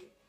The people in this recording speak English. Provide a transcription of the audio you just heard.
to